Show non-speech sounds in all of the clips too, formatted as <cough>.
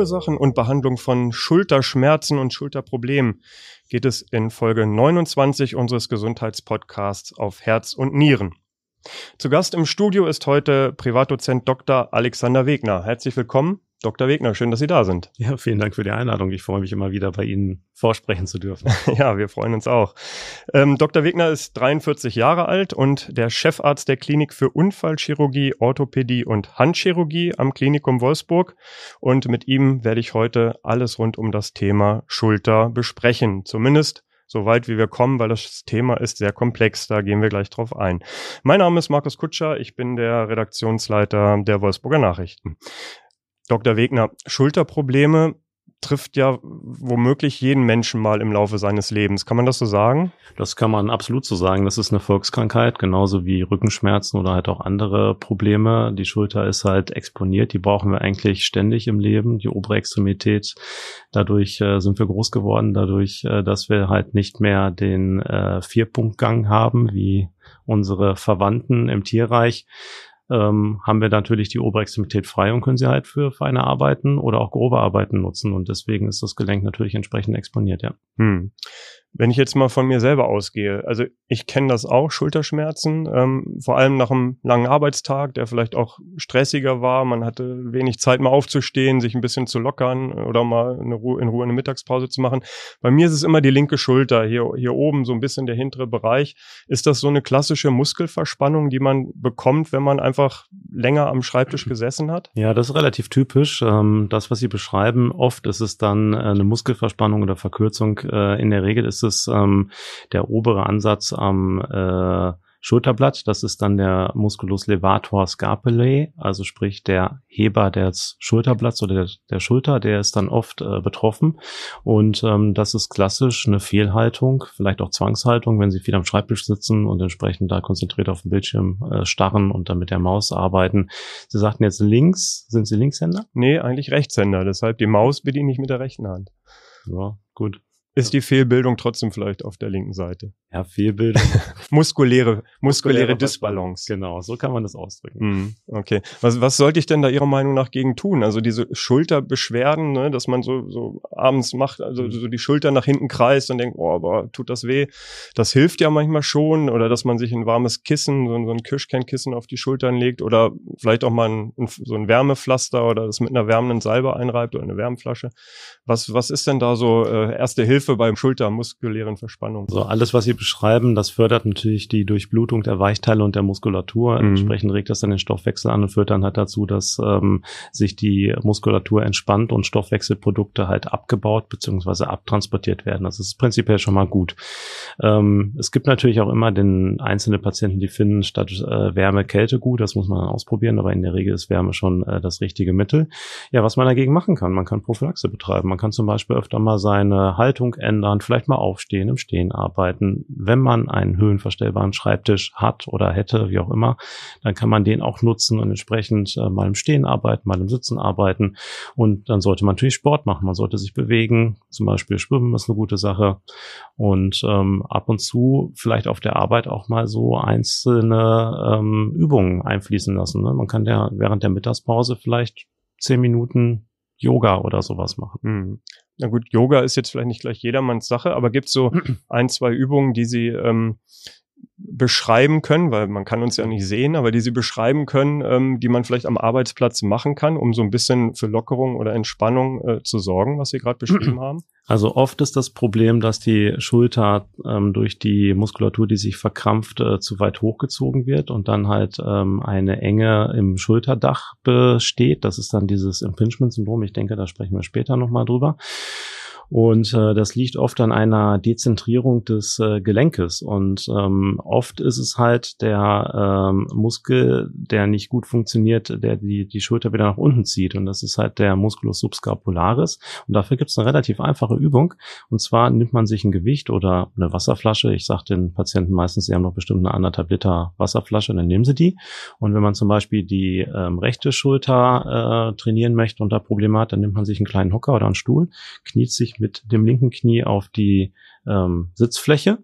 Ursachen und Behandlung von Schulterschmerzen und Schulterproblemen geht es in Folge 29 unseres Gesundheitspodcasts auf Herz und Nieren. Zu Gast im Studio ist heute Privatdozent Dr. Alexander Wegner. Herzlich willkommen. Dr. Wegner, schön, dass Sie da sind. Ja, vielen Dank für die Einladung. Ich freue mich immer wieder bei Ihnen vorsprechen zu dürfen. <laughs> ja, wir freuen uns auch. Ähm, Dr. Wegner ist 43 Jahre alt und der Chefarzt der Klinik für Unfallchirurgie, Orthopädie und Handchirurgie am Klinikum Wolfsburg. Und mit ihm werde ich heute alles rund um das Thema Schulter besprechen. Zumindest so weit wie wir kommen, weil das Thema ist sehr komplex. Da gehen wir gleich drauf ein. Mein Name ist Markus Kutscher. Ich bin der Redaktionsleiter der Wolfsburger Nachrichten. Dr. Wegner, Schulterprobleme trifft ja womöglich jeden Menschen mal im Laufe seines Lebens. Kann man das so sagen? Das kann man absolut so sagen. Das ist eine Volkskrankheit, genauso wie Rückenschmerzen oder halt auch andere Probleme. Die Schulter ist halt exponiert. Die brauchen wir eigentlich ständig im Leben. Die obere Extremität. Dadurch äh, sind wir groß geworden, dadurch, äh, dass wir halt nicht mehr den äh, Vierpunktgang haben, wie unsere Verwandten im Tierreich, ähm, haben wir natürlich die Oberextremität frei und können sie halt für feine Arbeiten oder auch grobe Arbeiten nutzen. Und deswegen ist das Gelenk natürlich entsprechend exponiert, ja. Hm. Wenn ich jetzt mal von mir selber ausgehe, also ich kenne das auch, Schulterschmerzen, ähm, vor allem nach einem langen Arbeitstag, der vielleicht auch stressiger war. Man hatte wenig Zeit, mal aufzustehen, sich ein bisschen zu lockern oder mal eine Ruhe, in Ruhe eine Mittagspause zu machen. Bei mir ist es immer die linke Schulter, hier, hier oben so ein bisschen der hintere Bereich. Ist das so eine klassische Muskelverspannung, die man bekommt, wenn man einfach länger am Schreibtisch <clears throat> gesessen hat? Ja, das ist relativ typisch. Ähm, das, was Sie beschreiben, oft ist es dann äh, eine Muskelverspannung oder Verkürzung. Äh, in der Regel ist ist es ähm, der obere Ansatz am äh, Schulterblatt. Das ist dann der Musculus levator scapulae, also sprich der Heber des Schulterblatts oder der, der Schulter, der ist dann oft äh, betroffen. Und ähm, das ist klassisch eine Fehlhaltung, vielleicht auch Zwangshaltung, wenn Sie viel am Schreibtisch sitzen und entsprechend da konzentriert auf dem Bildschirm äh, starren und dann mit der Maus arbeiten. Sie sagten jetzt links, sind Sie Linkshänder? Nee, eigentlich Rechtshänder. Deshalb die Maus bediene ich mit der rechten Hand. Ja, gut ist die Fehlbildung trotzdem vielleicht auf der linken Seite. Ja, Fehlbildung. <laughs> muskuläre, muskuläre Disbalance. Genau, so kann man das ausdrücken. Mm, okay. Was, was sollte ich denn da Ihrer Meinung nach gegen tun? Also diese Schulterbeschwerden, ne, dass man so, so abends macht, also mhm. so die Schulter nach hinten kreist und denkt, oh, aber tut das weh? Das hilft ja manchmal schon. Oder dass man sich ein warmes Kissen, so, so ein Kirschkernkissen auf die Schultern legt oder vielleicht auch mal ein, so ein Wärmepflaster oder das mit einer wärmenden Salbe einreibt oder eine Wärmflasche. Was, was ist denn da so äh, erste Hilfe? Hilfe beim schultermuskulären Verspannung. So alles, was Sie beschreiben, das fördert natürlich die Durchblutung der Weichteile und der Muskulatur. Mhm. Entsprechend regt das dann den Stoffwechsel an und führt dann halt dazu, dass ähm, sich die Muskulatur entspannt und Stoffwechselprodukte halt abgebaut bzw. abtransportiert werden. Das ist prinzipiell schon mal gut. Ähm, es gibt natürlich auch immer den einzelne Patienten, die finden statt äh, Wärme Kälte gut. Das muss man ausprobieren, aber in der Regel ist Wärme schon äh, das richtige Mittel. Ja, was man dagegen machen kann, man kann Prophylaxe betreiben. Man kann zum Beispiel öfter mal seine Haltung Haltung ändern, vielleicht mal aufstehen, im Stehen arbeiten. Wenn man einen höhenverstellbaren Schreibtisch hat oder hätte, wie auch immer, dann kann man den auch nutzen und entsprechend äh, mal im Stehen arbeiten, mal im Sitzen arbeiten. Und dann sollte man natürlich Sport machen. Man sollte sich bewegen, zum Beispiel Schwimmen ist eine gute Sache. Und ähm, ab und zu vielleicht auf der Arbeit auch mal so einzelne ähm, Übungen einfließen lassen. Ne? Man kann ja während der Mittagspause vielleicht zehn Minuten Yoga oder sowas machen. Mhm. Na gut, Yoga ist jetzt vielleicht nicht gleich jedermanns Sache, aber gibt es so <clears throat> ein, zwei Übungen, die Sie ähm, beschreiben können, weil man kann uns ja nicht sehen, aber die sie beschreiben können, ähm, die man vielleicht am Arbeitsplatz machen kann, um so ein bisschen für Lockerung oder Entspannung äh, zu sorgen, was Sie gerade beschrieben <clears throat> haben? Also oft ist das Problem, dass die Schulter ähm, durch die Muskulatur, die sich verkrampft, äh, zu weit hochgezogen wird und dann halt ähm, eine Enge im Schulterdach besteht. Das ist dann dieses Impingement-Syndrom. Ich denke, da sprechen wir später nochmal drüber. Und äh, das liegt oft an einer Dezentrierung des äh, Gelenkes. Und ähm, oft ist es halt der ähm, Muskel, der nicht gut funktioniert, der die, die Schulter wieder nach unten zieht. Und das ist halt der Musculus subscapularis. Und dafür gibt es eine relativ einfache Übung. Und zwar nimmt man sich ein Gewicht oder eine Wasserflasche. Ich sage den Patienten meistens, sie haben noch bestimmt eine anderthalb Liter Wasserflasche, dann nehmen sie die. Und wenn man zum Beispiel die ähm, rechte Schulter äh, trainieren möchte und da Probleme hat, dann nimmt man sich einen kleinen Hocker oder einen Stuhl, kniet sich mit dem linken Knie auf die ähm, Sitzfläche,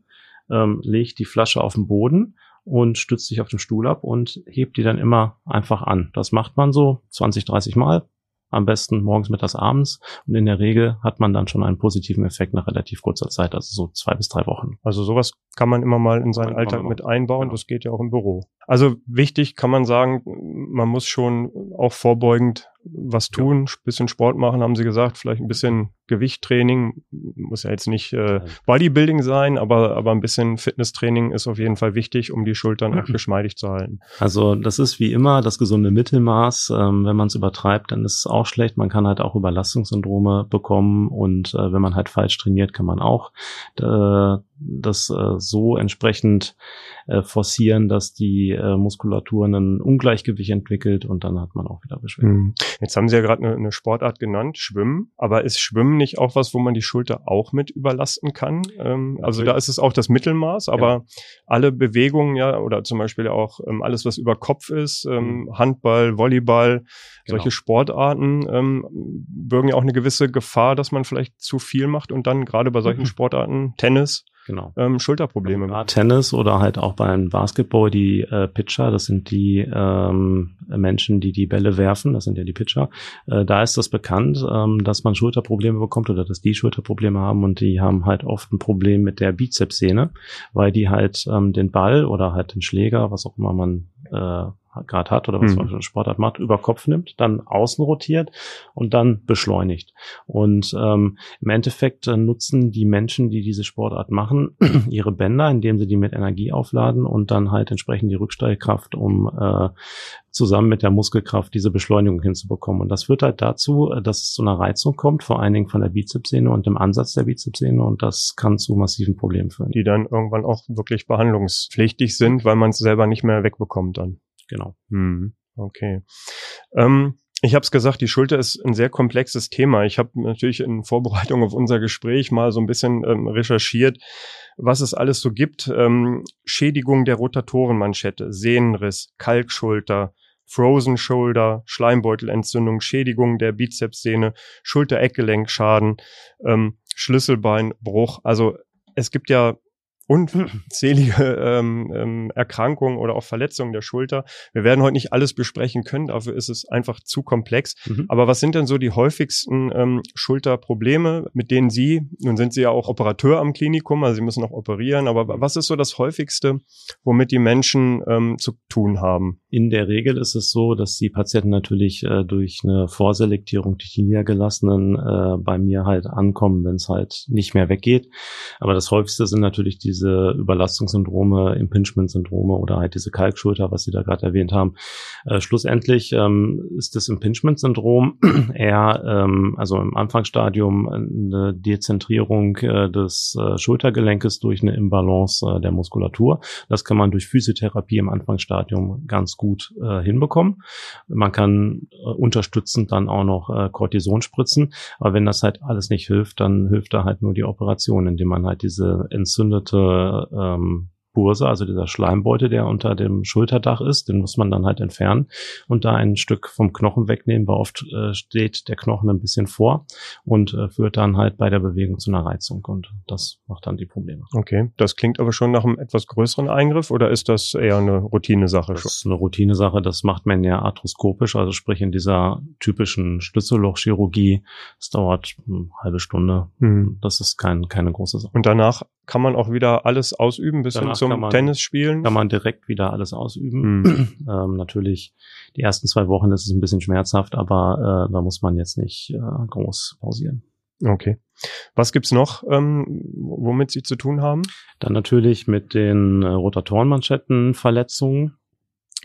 ähm, legt die Flasche auf den Boden und stützt sich auf den Stuhl ab und hebt die dann immer einfach an. Das macht man so 20, 30 Mal. am besten morgens, mittags, abends. Und in der Regel hat man dann schon einen positiven Effekt nach relativ kurzer Zeit, also so zwei bis drei Wochen. Also sowas kann man immer mal in seinen Alltag mit einbauen. Genau. Das geht ja auch im Büro. Also wichtig kann man sagen, man muss schon auch vorbeugend was tun, ja. bisschen Sport machen, haben sie gesagt, vielleicht ein bisschen Gewichttraining, muss ja jetzt nicht äh, Bodybuilding sein, aber, aber ein bisschen Fitnesstraining ist auf jeden Fall wichtig, um die Schultern auch geschmeidig zu halten. Also das ist wie immer das gesunde Mittelmaß. Ähm, wenn man es übertreibt, dann ist es auch schlecht. Man kann halt auch Überlastungssyndrome bekommen und äh, wenn man halt falsch trainiert, kann man auch äh, das äh, so entsprechend äh, forcieren, dass die äh, Muskulatur ein Ungleichgewicht entwickelt und dann hat man auch wieder Beschwerden. Mhm. Jetzt haben Sie ja gerade eine, eine Sportart genannt, Schwimmen. Aber ist Schwimmen nicht auch was, wo man die Schulter auch mit überlasten kann? Ähm, also da ist es auch das Mittelmaß, aber ja. alle Bewegungen, ja, oder zum Beispiel auch ähm, alles, was über Kopf ist, ähm, mhm. Handball, Volleyball, genau. solche Sportarten ähm, bürgen ja auch eine gewisse Gefahr, dass man vielleicht zu viel macht und dann gerade bei solchen mhm. Sportarten, Tennis, genau. ähm, Schulterprobleme. Ja, Tennis oder halt auch beim Basketball die äh, Pitcher, das sind die ähm, Menschen, die die Bälle werfen, das sind ja die Pitcher. Äh, da ist das bekannt, ähm, dass man Schulterprobleme bekommt oder dass die Schulterprobleme haben und die haben halt oft ein Problem mit der Bizepssehne, weil die halt ähm, den Ball oder halt den Schläger, was auch immer man äh, gerade hat oder was mhm. man für einen Sportart macht, über Kopf nimmt, dann außen rotiert und dann beschleunigt. Und ähm, im Endeffekt äh, nutzen die Menschen, die diese Sportart machen, <clears throat> ihre Bänder, indem sie die mit Energie aufladen und dann halt entsprechend die Rückstellkraft, um äh, zusammen mit der Muskelkraft diese Beschleunigung hinzubekommen. Und das führt halt dazu, äh, dass es zu einer Reizung kommt, vor allen Dingen von der Bizepssehne und dem Ansatz der Bizepssehne und das kann zu massiven Problemen führen. Die dann irgendwann auch wirklich behandlungspflichtig sind, weil man es selber nicht mehr wegbekommt dann. Genau. Hm, okay. Ähm, ich habe es gesagt, die Schulter ist ein sehr komplexes Thema. Ich habe natürlich in Vorbereitung auf unser Gespräch mal so ein bisschen ähm, recherchiert, was es alles so gibt. Ähm, Schädigung der Rotatorenmanschette, Sehnenriss, Kalkschulter, Frozen Shoulder, Schleimbeutelentzündung, Schädigung der Bizepssehne, Schulter-Eckgelenkschaden, ähm, Schlüsselbeinbruch. Also es gibt ja <clears throat> unzählige ähm, ähm, Erkrankungen oder auch Verletzungen der Schulter. Wir werden heute nicht alles besprechen können, dafür ist es einfach zu komplex. Mhm. Aber was sind denn so die häufigsten ähm, Schulterprobleme, mit denen Sie, nun sind Sie ja auch Operateur am Klinikum, also Sie müssen auch operieren, aber was ist so das häufigste, womit die Menschen ähm, zu tun haben? In der Regel ist es so, dass die Patienten natürlich äh, durch eine Vorselektierung durch die Niedergelassenen äh, bei mir halt ankommen, wenn es halt nicht mehr weggeht. Aber das häufigste sind natürlich die diese Überlastungssyndrome, Impingement-Syndrome oder halt diese Kalkschulter, was Sie da gerade erwähnt haben. Äh, schlussendlich ähm, ist das Impingement-Syndrom <clears throat> eher, ähm, also im Anfangsstadium eine Dezentrierung äh, des äh, Schultergelenkes durch eine Imbalance äh, der Muskulatur. Das kann man durch Physiotherapie im Anfangsstadium ganz gut äh, hinbekommen. Man kann äh, unterstützend dann auch noch äh, Cortison spritzen. Aber wenn das halt alles nicht hilft, dann hilft da halt nur die Operation, indem man halt diese entzündete ähm, Burse, also dieser Schleimbeutel, der unter dem Schulterdach ist, den muss man dann halt entfernen und da ein Stück vom Knochen wegnehmen, weil oft äh, steht der Knochen ein bisschen vor und äh, führt dann halt bei der Bewegung zu einer Reizung und das macht dann die Probleme. Okay, das klingt aber schon nach einem etwas größeren Eingriff oder ist das eher eine Routinesache? Das ist eine Routinesache, das macht man ja arthroskopisch, also sprich in dieser typischen Schlüssellochchirurgie. Es dauert eine halbe Stunde. Mhm. Das ist kein, keine große Sache. Und danach kann man auch wieder alles ausüben bis Danach hin zum man, Tennis spielen? Kann man direkt wieder alles ausüben. Mhm. <clears throat> Ähm, natürlich, die ersten zwei Wochen ist es ein bisschen schmerzhaft, aber äh, da muss man jetzt nicht äh, groß pausieren. Okay. Was gibt's noch, ähm, womit Sie zu tun haben? Dann natürlich mit den äh, Rotatorenmanschettenverletzungen.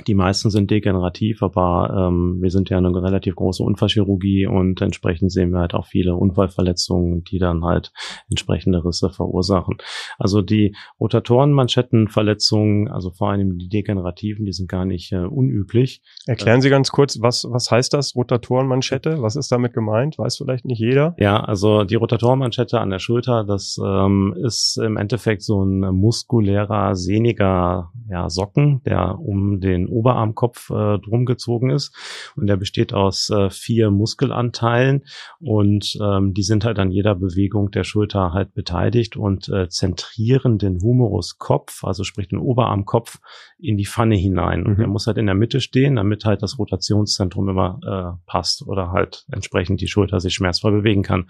Die meisten sind degenerativ, aber ähm, wir sind ja eine relativ große Unfallchirurgie und entsprechend sehen wir halt auch viele Unfallverletzungen, die dann halt entsprechende Risse verursachen. Also die Rotatorenmanschettenverletzungen, also vor allem die degenerativen, die sind gar nicht äh, unüblich. Erklären Sie ganz kurz, was, was heißt das, Rotatorenmanschette? Was ist damit gemeint? Weiß vielleicht nicht jeder. Ja, also die Rotatorenmanschette an der Schulter, das ähm, ist im Endeffekt so ein muskulärer, sehniger ja, Socken, der um den den Oberarmkopf äh, drum gezogen ist. Und der besteht aus äh, vier Muskelanteilen und ähm, die sind halt an jeder Bewegung der Schulter halt beteiligt und äh, zentrieren den Humeruskopf, also sprich den Oberarmkopf, in die Pfanne hinein. Und mhm. der muss halt in der Mitte stehen, damit halt das Rotationszentrum immer äh, passt oder halt entsprechend die Schulter sich schmerzfrei bewegen kann.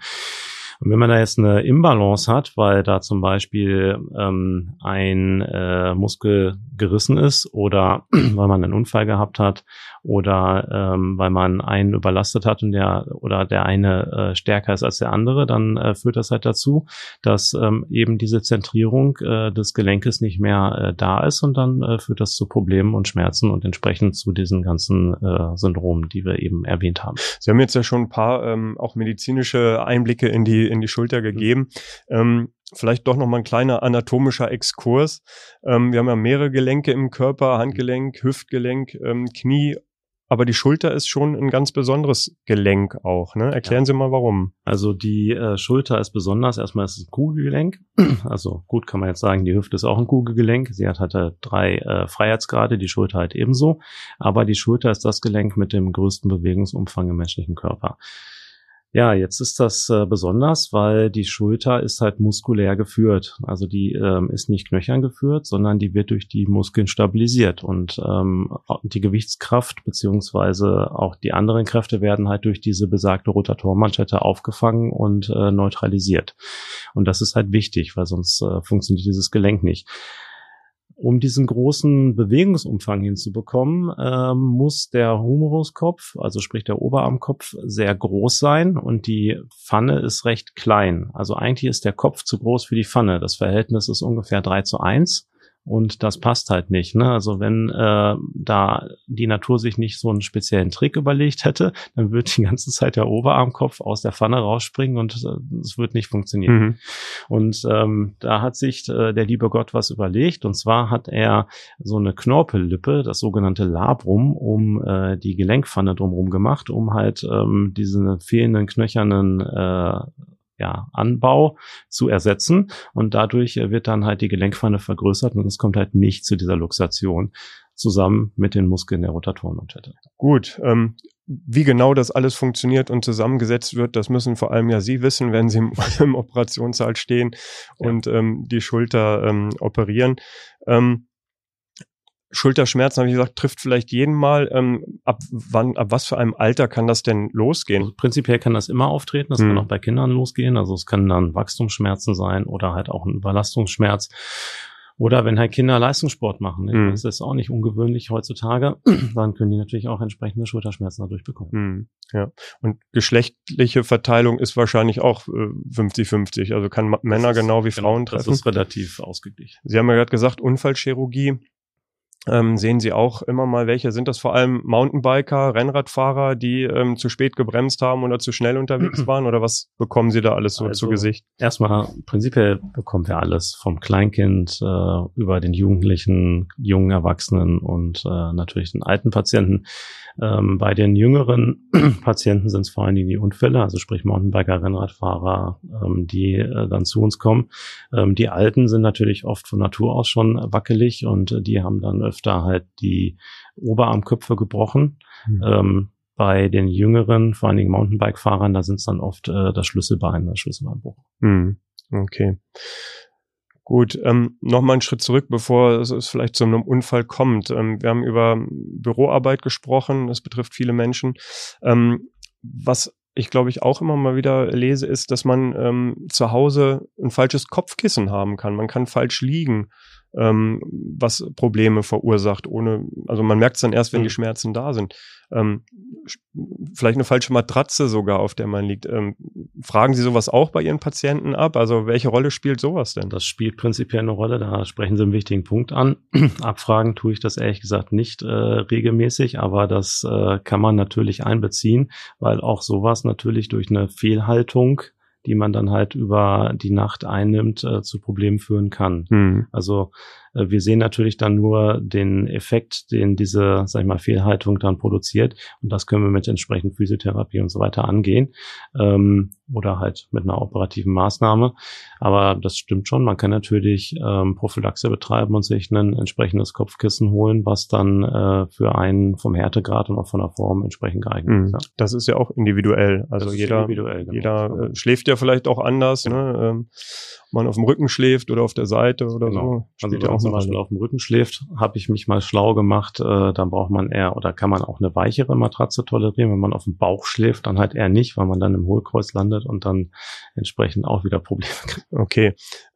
Und wenn man da jetzt eine Imbalance hat, weil da zum Beispiel ähm, ein äh, Muskel gerissen ist oder <clears throat> weil man einen Unfall gehabt hat oder ähm, weil man einen überlastet hat und der oder der eine äh, stärker ist als der andere, dann äh, führt das halt dazu, dass ähm, eben diese Zentrierung äh, des Gelenkes nicht mehr äh, da ist und dann äh, führt das zu Problemen und Schmerzen und entsprechend zu diesen ganzen äh, Syndromen, die wir eben erwähnt haben. Sie haben jetzt ja schon ein paar ähm, auch medizinische Einblicke in die in die Schulter mhm. gegeben. Mhm. Ähm, vielleicht doch noch mal ein kleiner anatomischer Exkurs. Ähm, wir haben ja mehrere Gelenke im Körper, Handgelenk, Hüftgelenk, ähm, Knie, aber die Schulter ist schon ein ganz besonderes Gelenk auch. Ne? Erklären ja. Sie mal warum. Also die äh, Schulter ist besonders. Erstmal ist es ein Kugelgelenk. <clears throat> Also gut kann man jetzt sagen, die Hüfte ist auch ein Kugelgelenk. Sie hat halt drei äh, Freiheitsgrade, die Schulter halt ebenso. Aber die Schulter ist das Gelenk mit dem größten Bewegungsumfang im menschlichen Körper. Ja, jetzt ist das äh, besonders, weil die Schulter ist halt muskulär geführt. Also die ähm, ist nicht knöchern geführt, sondern die wird durch die Muskeln stabilisiert. Und ähm, die Gewichtskraft beziehungsweise auch die anderen Kräfte werden halt durch diese besagte Rotatormanschette aufgefangen und äh, neutralisiert. Und das ist halt wichtig, weil sonst äh, funktioniert dieses Gelenk nicht. Um diesen großen Bewegungsumfang hinzubekommen, ähm, muss der Humeruskopf, also sprich der Oberarmkopf, sehr groß sein und die Pfanne ist recht klein. Also eigentlich ist der Kopf zu groß für die Pfanne. Das Verhältnis ist ungefähr 3 zu 1 und das passt halt nicht. Ne? Also wenn äh, da die Natur sich nicht so einen speziellen Trick überlegt hätte, dann würde die ganze Zeit der Oberarmkopf aus der Pfanne rausspringen und äh, es wird nicht funktionieren. Mhm. Und ähm, da hat sich äh, der liebe Gott was überlegt und zwar hat er so eine Knorpellippe, das sogenannte Labrum, um äh, die Gelenkpfanne drumherum gemacht, um halt ähm, diese fehlenden knöchernen äh, ja, Anbau zu ersetzen und dadurch äh, wird dann halt die Gelenkpfanne vergrößert und es kommt halt nicht zu dieser Luxation zusammen mit den Muskeln der Rotatorenmanschette. Gut, ähm, wie genau das alles funktioniert und zusammengesetzt wird, das müssen vor allem ja Sie wissen, wenn Sie im, <laughs> im Operationssaal stehen ja. und ähm, die Schulter ähm, operieren. Ähm, Schulterschmerzen, habe ich gesagt, trifft vielleicht jeden mal. Ähm, ab wann, ab was für einem Alter kann das denn losgehen? Also prinzipiell kann das immer auftreten. Das hm. kann auch bei Kindern losgehen. Also es können dann Wachstumsschmerzen sein oder halt auch ein Überlastungsschmerz. Oder wenn halt Kinder Leistungssport machen, mhm. das ist auch nicht ungewöhnlich heutzutage, <clears throat> dann können die natürlich auch entsprechende Schulterschmerzen dadurch bekommen. Mhm. Ja. Und geschlechtliche Verteilung ist wahrscheinlich auch 50-50. Äh, also kann Männer ist, genau wie genau, Frauen treffen. Das ist relativ ausgeglichen. Sie haben ja gerade gesagt, Unfallchirurgie ähm, sehen Sie auch immer mal welche? Sind das vor allem Mountainbiker, Rennradfahrer, die ähm, zu spät gebremst haben oder zu schnell unterwegs <clears throat> waren? Oder was bekommen Sie da alles so also, zu Gesicht? Erstmal, prinzipiell bekommen wir alles vom Kleinkind äh, über den Jugendlichen, jungen Erwachsenen und äh, natürlich den alten Patienten. Ähm, bei den jüngeren <clears throat> Patienten sind es vor allen Dingen die Unfälle, also sprich Mountainbiker, Rennradfahrer, ähm, die äh, dann zu uns kommen. Ähm, die Alten sind natürlich oft von Natur aus schon wackelig und äh, die haben dann öfter halt die Oberarmköpfe gebrochen. Mhm. Ähm, bei den jüngeren, vor allen Dingen Mountainbike-Fahrern, da sind es dann oft äh, das Schlüsselbein, das Schlüsselbeinbruch. Mhm. Okay. Gut, ähm, nochmal einen Schritt zurück, bevor es, vielleicht zu einem Unfall kommt. Ähm, wir haben über Büroarbeit gesprochen, das betrifft viele Menschen. Ähm, was ich glaube ich auch immer mal wieder lese, ist, dass man ähm, zu Hause ein falsches Kopfkissen haben kann. Man kann falsch liegen ähm, was Probleme verursacht, ohne, also man merkt es dann erst, wenn mhm. die Schmerzen da sind. Ähm, vielleicht eine falsche Matratze sogar, auf der man liegt. Ähm, fragen Sie sowas auch bei Ihren Patienten ab? Also welche Rolle spielt sowas denn? Das spielt prinzipiell eine Rolle, da sprechen Sie einen wichtigen Punkt an. <clears throat> Abfragen tue ich das ehrlich gesagt nicht äh, regelmäßig, aber das äh, kann man natürlich einbeziehen, weil auch sowas natürlich durch eine Fehlhaltung die man dann halt über die Nacht einnimmt, äh, zu Problemen führen kann. Mhm. Also wir sehen natürlich dann nur den Effekt, den diese, sag ich mal, Fehlhaltung dann produziert. Und das können wir mit entsprechend Physiotherapie und so weiter angehen. Ähm, oder halt mit einer operativen Maßnahme. Aber das stimmt schon. Man kann natürlich ähm, Prophylaxe betreiben und sich ein entsprechendes Kopfkissen holen, was dann äh, für einen vom Härtegrad und auch von der Form entsprechend geeignet mhm. ist. Ja. Das ist ja auch individuell. Also jeder, individuell, genau. jeder äh, schläft ja vielleicht auch anders. Genau. Ne? Ähm, man auf dem Rücken schläft oder auf der Seite oder genau. so. Also wenn man zum Beispiel auf dem Rücken schläft, habe ich mich mal schlau gemacht, äh, dann braucht man eher oder kann man auch eine weichere Matratze tolerieren. Wenn man auf dem Bauch schläft, dann halt eher nicht, weil man dann im Hohlkreuz landet und dann entsprechend auch wieder Probleme kriegt. Okay.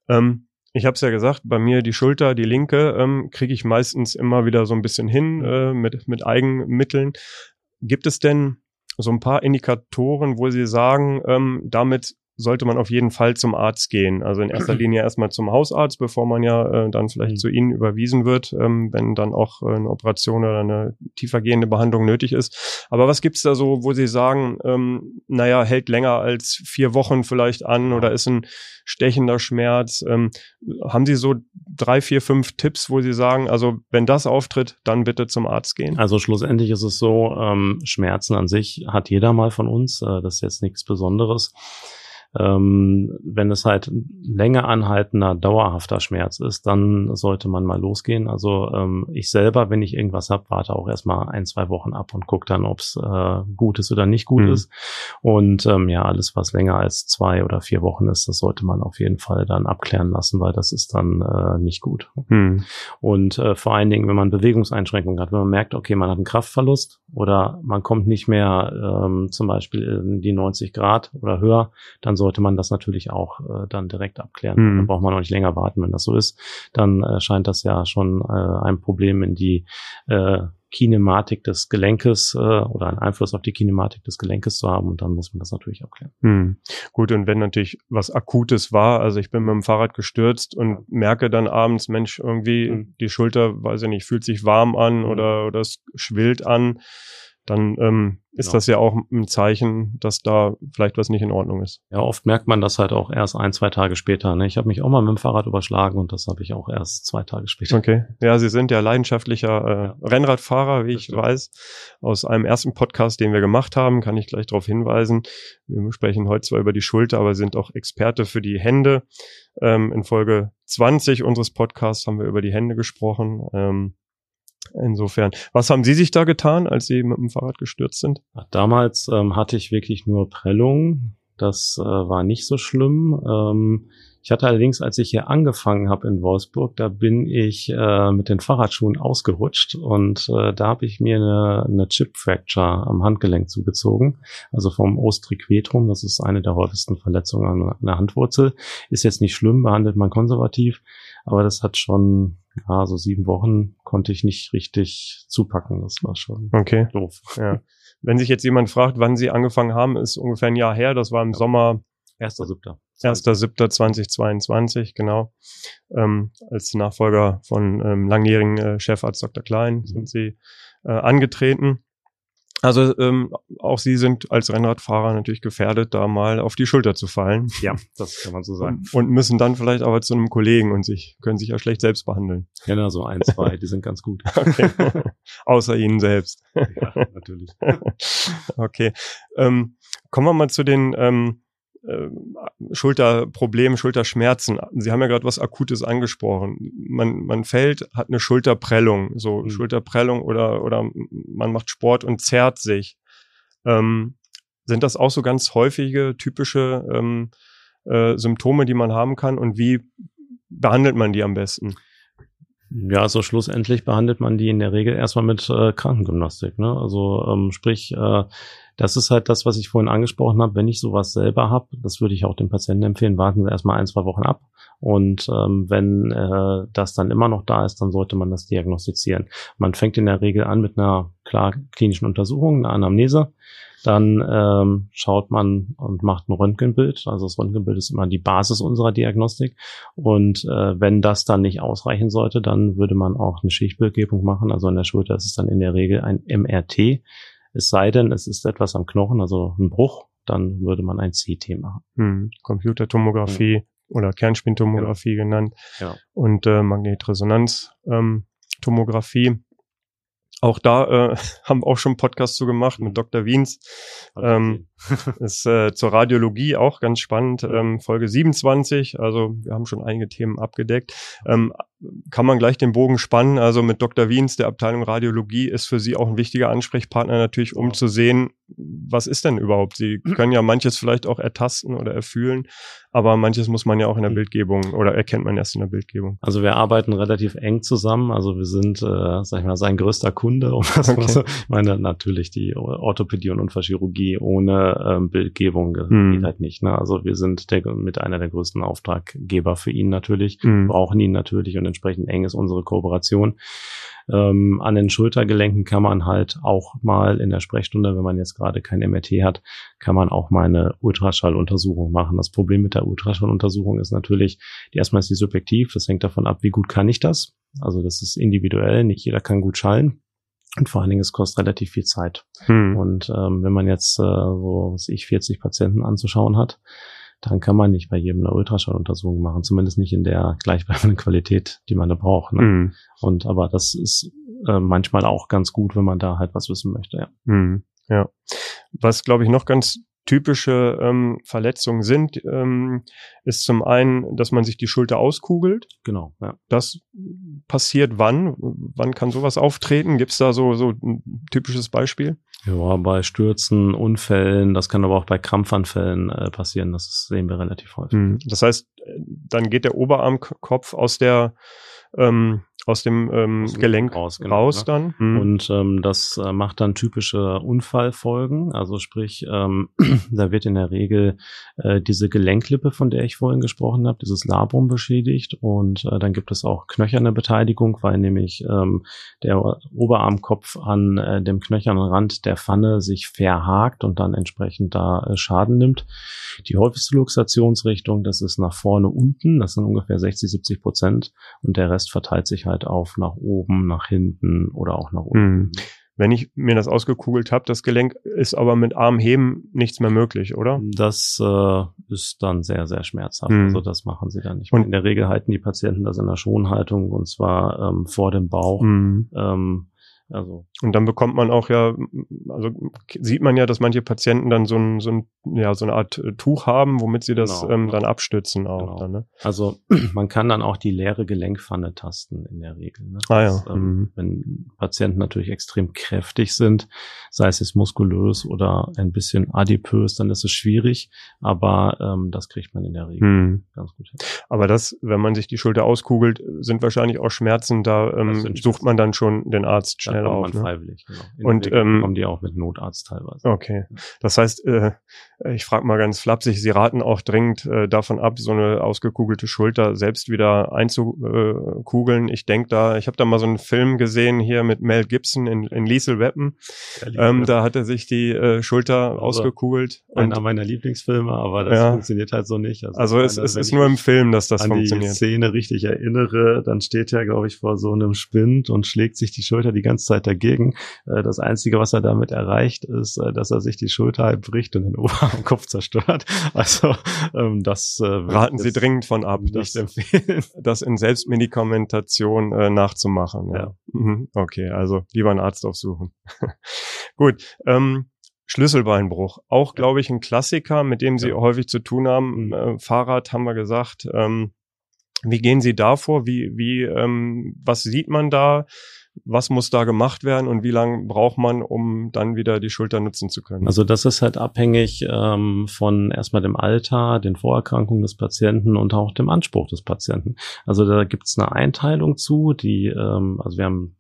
Ähm, ich habe es ja gesagt, bei mir die Schulter, die linke, ähm, kriege ich meistens immer wieder so ein bisschen hin äh, mit, mit Eigenmitteln. Gibt es denn so ein paar Indikatoren, wo Sie sagen, ähm, damit sollte man auf jeden Fall zum Arzt gehen. Also in erster <clears throat> Linie erstmal zum Hausarzt, bevor man ja äh, dann vielleicht mhm. zu Ihnen überwiesen wird, ähm, wenn dann auch äh, eine Operation oder eine tiefergehende Behandlung nötig ist. Aber was gibt's da so, wo Sie sagen, ähm, naja, hält länger als vier Wochen vielleicht an oder ist ein stechender Schmerz? Ähm, haben Sie so drei, vier, fünf Tipps, wo Sie sagen, also wenn das auftritt, dann bitte zum Arzt gehen? Also schlussendlich ist es so, ähm, Schmerzen an sich hat jeder mal von uns. Äh, das ist jetzt nichts Besonderes. Ähm, wenn es halt länger anhaltender, dauerhafter Schmerz ist, dann sollte man mal losgehen. Also ähm, ich selber, wenn ich irgendwas habe, warte auch erstmal ein, zwei Wochen ab und gucke dann, ob es äh, gut ist oder nicht gut mhm. ist. Und ähm, ja, alles, was länger als zwei oder vier Wochen ist, das sollte man auf jeden Fall dann abklären lassen, weil das ist dann äh, nicht gut. Mhm. Und äh, vor allen Dingen, wenn man Bewegungseinschränkungen hat, wenn man merkt, okay, man hat einen Kraftverlust oder man kommt nicht mehr ähm, zum Beispiel in die 90 Grad oder höher, dann sollte man das natürlich auch äh, dann direkt abklären. Mhm. Dann braucht man auch nicht länger warten, wenn das so ist. Dann äh, scheint das ja schon äh, ein Problem in die äh, Kinematik des Gelenkes äh, oder einen Einfluss auf die Kinematik des Gelenkes zu haben und dann muss man das natürlich abklären. Hm. Gut, und wenn natürlich was Akutes war, also ich bin mit dem Fahrrad gestürzt und merke dann abends, Mensch, irgendwie hm. die Schulter, weiß ich nicht, fühlt sich warm an hm. oder, oder es schwillt an, dann ähm, ist genau. das ja auch ein Zeichen, dass da vielleicht was nicht in Ordnung ist. Ja, oft merkt man das halt auch erst ein, zwei Tage später. Ne? Ich habe mich auch mal mit dem Fahrrad überschlagen und das habe ich auch erst zwei Tage später. Okay. Ja, Sie sind ja leidenschaftlicher äh, ja. Rennradfahrer, wie das ich stimmt. weiß. Aus einem ersten Podcast, den wir gemacht haben, kann ich gleich darauf hinweisen. Wir sprechen heute zwar über die Schulter, aber sind auch Experte für die Hände. Ähm, in Folge 20 unseres Podcasts haben wir über die Hände gesprochen. Ähm, Insofern, was haben Sie sich da getan, als Sie mit dem Fahrrad gestürzt sind? Damals ähm, hatte ich wirklich nur Prellung. Das äh, war nicht so schlimm. Ähm, ich hatte allerdings, als ich hier angefangen habe in Wolfsburg, da bin ich äh, mit den Fahrradschuhen ausgerutscht und äh, da habe ich mir eine, eine Chip-Fracture am Handgelenk zugezogen, also vom Ostriquetrum. Das ist eine der häufigsten Verletzungen an der Handwurzel. Ist jetzt nicht schlimm, behandelt man konservativ, aber das hat schon ja, so sieben Wochen konnte ich nicht richtig zupacken. Das war schon okay. doof. Ja. Wenn sich jetzt jemand fragt, wann Sie angefangen haben, ist ungefähr ein Jahr her. Das war im ja. Sommer. 1.7. 1.7.2022, genau. Ähm, als Nachfolger von ähm, langjährigen äh, Chefarzt Dr. Klein mhm. sind Sie äh, angetreten. Also ähm, auch Sie sind als Rennradfahrer natürlich gefährdet, da mal auf die Schulter zu fallen. Ja, das kann man so sagen. <laughs> Und müssen dann vielleicht aber zu einem Kollegen und sich können sich ja schlecht selbst behandeln. Genau, so ein, zwei, die sind ganz gut. <laughs> Okay. <laughs> Außer Ihnen selbst. Ja, natürlich. okay. Ähm, kommen wir mal zu den ähm, äh, Schulterproblem, Schulterschmerzen. Sie haben ja gerade was Akutes angesprochen. Man, man fällt, hat eine Schulterprellung, so mhm. Schulterprellung oder, oder man macht Sport und zerrt sich. Ähm, sind das auch so ganz häufige, typische ähm, äh, Symptome, die man haben kann und wie behandelt man die am besten? Ja, also schlussendlich behandelt man die in der Regel erstmal mit äh, Krankengymnastik. Ne? Also ähm, sprich, äh, das ist halt das, was ich vorhin angesprochen habe. Wenn ich sowas selber habe, das würde ich auch den Patienten empfehlen, warten Sie erstmal ein, zwei Wochen ab. Und ähm, wenn äh, das dann immer noch da ist, dann sollte man das diagnostizieren. Man fängt in der Regel an mit einer klar klinischen Untersuchung, einer Anamnese. Dann ähm, schaut man und macht ein Röntgenbild. Also das Röntgenbild ist immer die Basis unserer Diagnostik. Und äh, wenn das dann nicht ausreichen sollte, dann würde man auch eine Schichtbildgebung machen. Also an der Schulter ist es dann in der Regel ein MRT. Es sei denn, es ist etwas am Knochen, also ein Bruch. dann würde man ein CT machen. Hm. Computertomographie oder Kernspintomographie ja. genannt ja. und äh, Magnetresonanztomographie. Ähm, auch da äh, <laughs> haben wir auch schon einen Podcast zu gemacht mit Dr. Wiens. Ähm, <laughs> ist äh, zur Radiologie auch ganz spannend. Ähm, Folge 27, also wir haben schon einige Themen abgedeckt. Ähm, kann man gleich den Bogen spannen. Also mit Dr. Wiens, der Abteilung Radiologie, ist für Sie auch ein wichtiger Ansprechpartner natürlich, um ja. zu sehen, was ist denn überhaupt. Sie <clears throat> können ja manches vielleicht auch ertasten oder erfühlen, aber manches muss man ja auch in der Bildgebung oder erkennt man erst in der Bildgebung. Also wir arbeiten relativ eng zusammen. Also wir sind, äh, sag ich mal, sein größter Kunde. <laughs> Um das okay. so. Ich meine natürlich die Orthopädie und Unfallchirurgie ohne ähm, Bildgebung hm. geht halt nicht. Ne? Also wir sind der, mit einer der größten Auftraggeber für ihn natürlich, hm. brauchen ihn natürlich und entsprechend eng ist unsere Kooperation. Ähm, an den Schultergelenken kann man halt auch mal in der Sprechstunde, wenn man jetzt gerade kein MRT hat, kann man auch mal eine Ultraschalluntersuchung machen. Das Problem mit der Ultraschalluntersuchung ist natürlich, die erstmal ist die subjektiv, das hängt davon ab, wie gut kann ich das. Also das ist individuell, nicht jeder kann gut schallen. Und vor allen Dingen, es kostet relativ viel Zeit. Hm. Und ähm, wenn man jetzt äh, so, was ich, 40 Patienten anzuschauen hat, dann kann man nicht bei jedem eine Ultraschalluntersuchung machen, zumindest nicht in der gleichbleibenden <laughs> Qualität, die man da braucht. Ne? Mhm. Und aber das ist äh, manchmal auch ganz gut, wenn man da halt was wissen möchte, ja. Mhm. Ja. Was, glaube ich, noch ganz typische ähm, Verletzungen sind, ähm, ist zum einen, dass man sich die Schulter auskugelt. Genau, ja. Das passiert wann? Wann kann sowas auftreten? Gibt es da so, so ein typisches Beispiel? Ja, bei Stürzen, Unfällen, das kann aber auch bei Krampfanfällen äh, passieren. Das sehen wir relativ häufig. Hm. Das heißt, dann geht der Oberarmkopf aus der ähm, aus dem ähm, aus Gelenk raus, genau, raus ne? dann. Mhm. Und ähm, das äh, macht dann typische Unfallfolgen. Also sprich, ähm, <clears throat> da wird in der Regel äh, diese Gelenklippe, von der ich vorhin gesprochen habe, dieses Labrum beschädigt. Und äh, dann gibt es auch knöcherne Beteiligung, weil nämlich ähm, der Oberarmkopf an äh, dem knöchernen Rand der Pfanne sich verhakt und dann entsprechend da äh, Schaden nimmt. Die häufigste Luxationsrichtung, das ist nach vorne unten, das sind ungefähr 60, 70 Prozent. Und der Rest verteilt sich halt auf nach oben, nach hinten oder auch nach unten. Mhm. Wenn ich mir das ausgekugelt habe, das Gelenk ist aber mit Armheben nichts mehr möglich, oder? Das äh, ist dann sehr, sehr schmerzhaft. Mhm. Also das machen sie dann nicht. Und in der Regel halten die Patienten das in der Schonhaltung und zwar ähm, vor dem Bauch. Mhm. Ähm, also. Und dann bekommt man auch ja, also sieht man ja, dass manche Patienten dann so ein, so ein ja, so eine Art äh, Tuch haben, womit sie das genau, ähm, dann abstützen auch. Genau. Dann, ne? Also <clears throat> man kann dann auch die leere Gelenkpfanne tasten in der Regel. Ne? Ah, ja. ähm, mhm. Wenn Patienten natürlich extrem kräftig sind, sei es jetzt muskulös oder ein bisschen adipös, dann ist es schwierig, aber ähm, das kriegt man in der Regel mhm. ganz gut hin. Aber das, wenn man sich die Schulter auskugelt, sind wahrscheinlich auch Schmerzen, da ähm, sucht man dann schon den Arzt schnell schnell auf. Ne? freiwillig, genau. In und ähm, kommen die auch mit Notarzt teilweise. Okay. Das heißt, äh, ich frage mal ganz flapsig, Sie raten auch dringend äh, davon ab, so eine ausgekugelte Schulter selbst wieder einzukugeln. Ich denke da, ich habe da mal so einen Film gesehen hier mit Mel Gibson in, in Liesel Weapon. Ähm, da hat er sich die äh, Schulter also, ausgekugelt. Einer meiner Lieblingsfilme, aber das ja. funktioniert halt so nicht. Also, also es, es ist nur im Film, dass das an funktioniert. die Szene richtig erinnere, dann steht er, glaube ich, vor so einem Spind und schlägt sich die Schulter die ganze Zeit dagegen. Äh, das Einzige, was er damit erreicht, ist, äh, dass er sich die Schulter halb bricht und den <laughs> Oberarmkopf zerstört. Also ähm, das äh, raten Sie dringend von ab, das, empfehlen. <laughs> das in Selbstmedikamentation nachzumachen. Ja. ja. Mhm. Okay, also lieber einen Arzt aufsuchen. <laughs> Gut. Ähm, Schlüsselbeinbruch, auch glaube ich ein Klassiker, mit dem Sie ja. häufig zu tun haben. Mhm. Äh, Fahrrad haben wir gesagt. Ähm, wie gehen Sie da vor? Wie, wie, ähm, was sieht man da? Was muss da gemacht werden und wie lange braucht man, um dann wieder die Schulter nutzen zu können? Also das ist halt abhängig ähm, von erstmal dem Alter, den Vorerkrankungen des Patienten und auch dem Anspruch des Patienten. Also da gibt's eine Einteilung zu, die, ähm, also wir haben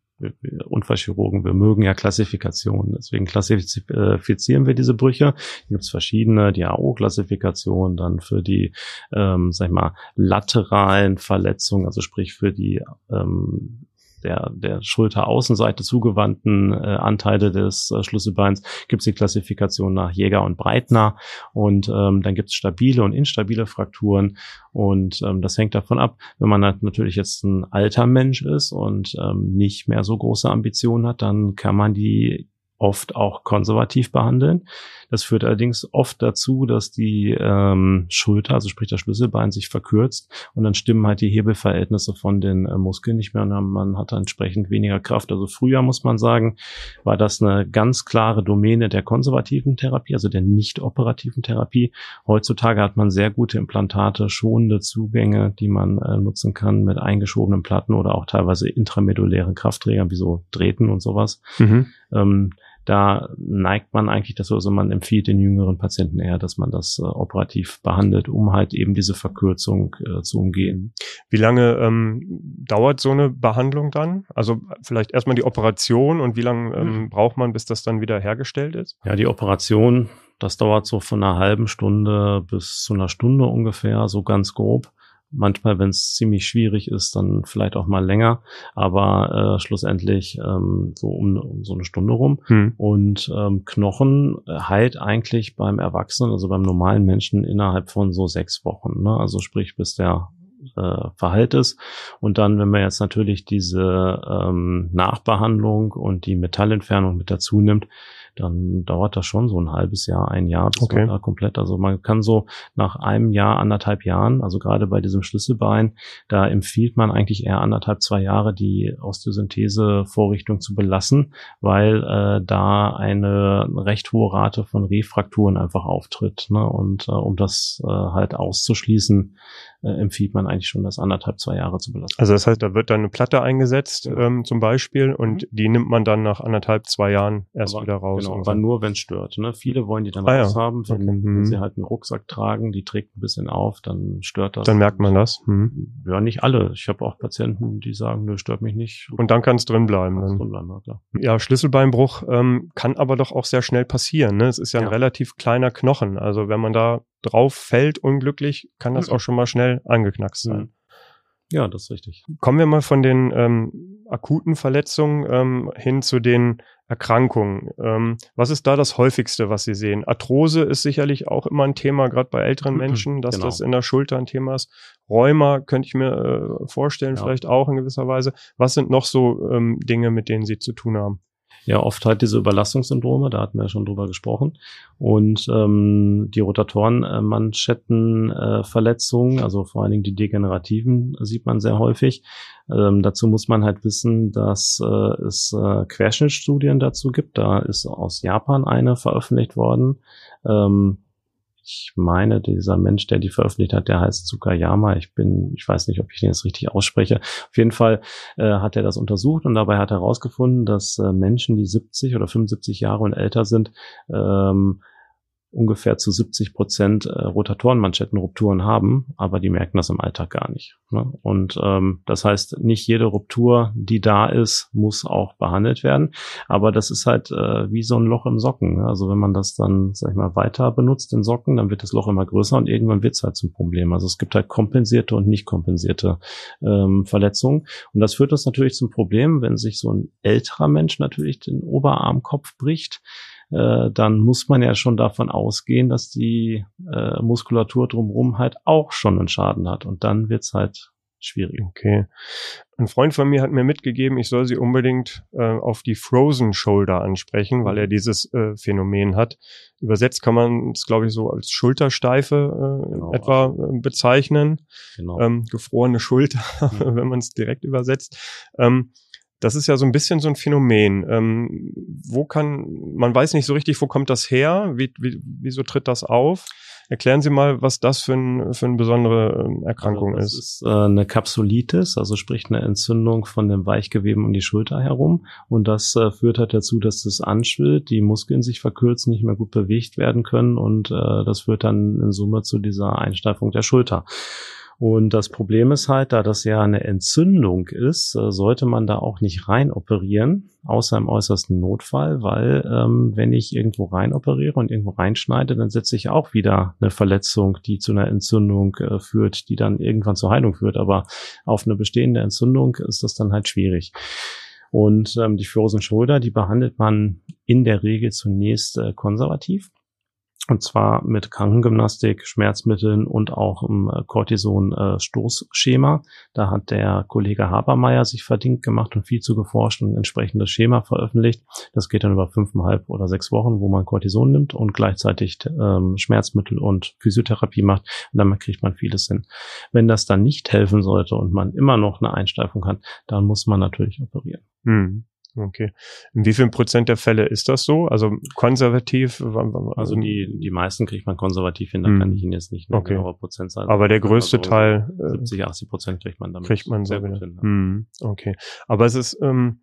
Unfallchirurgen, wir mögen ja Klassifikationen, deswegen klassifizieren wir diese Brüche. Hier gibt es verschiedene, die AO-Klassifikation, dann für die, ähm, sag ich mal, lateralen Verletzungen, also sprich für die ähm, der, der Schulteraußenseite zugewandten äh, Anteile des äh, Schlüsselbeins gibt es die Klassifikation nach Jäger und Breitner. Und ähm, dann gibt es stabile und instabile Frakturen. Und ähm, das hängt davon ab, wenn man halt natürlich jetzt ein alter Mensch ist und ähm, nicht mehr so große Ambitionen hat, dann kann man die oft auch konservativ behandeln. Das führt allerdings oft dazu, dass die ähm, Schulter, also sprich das Schlüsselbein, sich verkürzt und dann stimmen halt die Hebelverhältnisse von den äh, Muskeln nicht mehr und man hat entsprechend weniger Kraft. Also früher muss man sagen, war das eine ganz klare Domäne der konservativen Therapie, also der nicht operativen Therapie. Heutzutage hat man sehr gute Implantate, schonende Zugänge, die man äh, nutzen kann mit eingeschobenen Platten oder auch teilweise intramedulären Kraftträgern wie so Drähten und sowas. Mhm. Ähm, da neigt man eigentlich dazu, also man empfiehlt den jüngeren Patienten eher, dass man das äh, operativ behandelt, um halt eben diese Verkürzung äh, zu umgehen. Wie lange ähm, dauert so eine Behandlung dann? Also vielleicht erstmal die Operation und wie lange ähm, mhm. braucht man, bis das dann wieder hergestellt ist? Ja, die Operation, das dauert so von einer halben Stunde bis zu einer Stunde ungefähr, so ganz grob. Manchmal, wenn es ziemlich schwierig ist, dann vielleicht auch mal länger, aber äh, schlussendlich ähm, so um, um so eine Stunde rum. Hm. Und ähm, Knochen heilt eigentlich beim Erwachsenen, also beim normalen Menschen innerhalb von so sechs Wochen. Ne? Also sprich, bis der äh, verheilt ist. Und dann, wenn man jetzt natürlich diese ähm, Nachbehandlung und die Metallentfernung mit dazu nimmt, dann dauert das schon so ein halbes Jahr, ein Jahr bis okay. man da komplett. Also man kann so nach einem Jahr, anderthalb Jahren, also gerade bei diesem Schlüsselbein, da empfiehlt man eigentlich eher anderthalb, zwei Jahre die Osteosynthese-Vorrichtung zu belassen, weil äh, da eine recht hohe Rate von Refrakturen einfach auftritt. Ne? Und äh, um das äh, halt auszuschließen, äh, empfiehlt man eigentlich schon, das anderthalb, zwei Jahre zu belassen. Also das heißt, da wird dann eine Platte eingesetzt ähm, zum Beispiel und mhm. die nimmt man dann nach anderthalb, zwei Jahren erst aber, wieder raus. Genau, aber nur wenn es stört. Ne? Viele wollen die dann ah, raus ja. haben, wenn, okay. wenn mhm. sie halt einen Rucksack tragen, die trägt ein bisschen auf, dann stört das. Dann merkt man das. Mhm. Ja, nicht alle. Ich habe auch Patienten, die sagen, nö, stört mich nicht. Und dann kann es drin bleiben. Dann. Drin bleiben ja, ja, Schlüsselbeinbruch ähm, kann aber doch auch sehr schnell passieren. Ne? Es ist ja ein ja. relativ kleiner Knochen. Also wenn man da drauf fällt unglücklich, kann das auch schon mal schnell angeknackst sein. Ja, das ist richtig. Kommen wir mal von den ähm, akuten Verletzungen ähm, hin zu den Erkrankungen. Ähm, was ist da das häufigste, was Sie sehen? Arthrose ist sicherlich auch immer ein Thema, gerade bei älteren mhm, Menschen, dass genau. das in der Schulter ein Thema ist. Rheuma könnte ich mir äh, vorstellen, ja. vielleicht auch in gewisser Weise. Was sind noch so ähm, Dinge, mit denen Sie zu tun haben? Ja oft halt diese Überlastungssyndrome, da hatten wir ja schon drüber gesprochen. Und ähm, die Rotatorenmanschettenverletzungen, äh, also vor allen Dingen die degenerativen, sieht man sehr häufig. Ähm, dazu muss man halt wissen, dass äh, es äh, Querschnittstudien dazu gibt. Da ist aus Japan eine veröffentlicht worden. Ähm, ich meine, dieser Mensch, der die veröffentlicht hat, der heißt Tsukayama. Ich bin, ich weiß nicht, ob ich den jetzt richtig ausspreche. Auf jeden Fall äh, hat er das untersucht und dabei hat er herausgefunden, dass äh, Menschen, die 70 oder 75 Jahre und älter sind, ähm, ungefähr zu 70 Prozent äh, Rotatorenmanschettenrupturen haben, aber die merken das im Alltag gar nicht. Ne? Und ähm, das heißt, nicht jede Ruptur, die da ist, muss auch behandelt werden. Aber das ist halt äh, wie so ein Loch im Socken. Ne? Also wenn man das dann, sag ich mal, weiter benutzt, den Socken, dann wird das Loch immer größer und irgendwann wird es halt zum Problem. Also es gibt halt kompensierte und nicht kompensierte ähm, Verletzungen. Und das führt uns natürlich zum Problem, wenn sich so ein älterer Mensch natürlich den Oberarmkopf bricht äh, dann muss man ja schon davon ausgehen, dass die äh, Muskulatur drumherum halt auch schon einen Schaden hat. Und dann wird's halt schwierig. Okay. Ein Freund von mir hat mir mitgegeben, ich soll sie unbedingt äh, auf die Frozen Shoulder ansprechen, weil er dieses äh, Phänomen hat. Übersetzt kann man es, glaube ich, so als Schultersteife äh, genau, etwa äh, bezeichnen. Genau. Ähm, gefrorene Schulter, mhm. <laughs> wenn man es direkt übersetzt. Ähm, das ist ja so ein bisschen so ein Phänomen. Ähm, wo kann, man weiß nicht so richtig, wo kommt das her? Wie, wie, wieso tritt das auf? Erklären Sie mal, was das für, ein, für eine besondere ähm, Erkrankung also das ist. ist äh, eine Kapsulitis, also sprich eine Entzündung von dem Weichgeweben um die Schulter herum. Und das äh, führt halt dazu, dass es anschwillt, die Muskeln sich verkürzen, nicht mehr gut bewegt werden können und äh, das führt dann in Summe zu dieser Einsteifung der Schulter. Und das Problem ist halt, da das ja eine Entzündung ist, äh, sollte man da auch nicht rein operieren, außer im äußersten Notfall, weil ähm, wenn ich irgendwo rein operiere und irgendwo reinschneide, dann setze ich auch wieder eine Verletzung, die zu einer Entzündung äh, führt, die dann irgendwann zur Heilung führt. Aber auf eine bestehende Entzündung ist das dann halt schwierig. Und ähm, die Frozen Shoulder, die behandelt man in der Regel zunächst äh, konservativ. Und zwar mit Krankengymnastik, Schmerzmitteln und auch im Cortison-Stoßschema. Da hat der Kollege Habermeier sich verdient gemacht und viel zu geforscht und ein entsprechendes Schema veröffentlicht. Das geht dann über fünfeinhalb oder sechs Wochen, wo man Cortison nimmt und gleichzeitig ähm, Schmerzmittel und Physiotherapie macht. Und damit kriegt man vieles hin. Wenn das dann nicht helfen sollte und man immer noch eine Einsteifung hat, dann muss man natürlich operieren. Hm. Okay. In wie vielen Prozent der Fälle ist das so? Also konservativ? Also die, die meisten kriegt man konservativ hin, da hm. kann ich Ihnen jetzt nicht eine okay. genaue Prozentzahl Aber der größte also Teil. 70, 80 Prozent kriegt man damit. Kriegt man sehr gut hin. Hm. Okay. Aber es ist, ähm,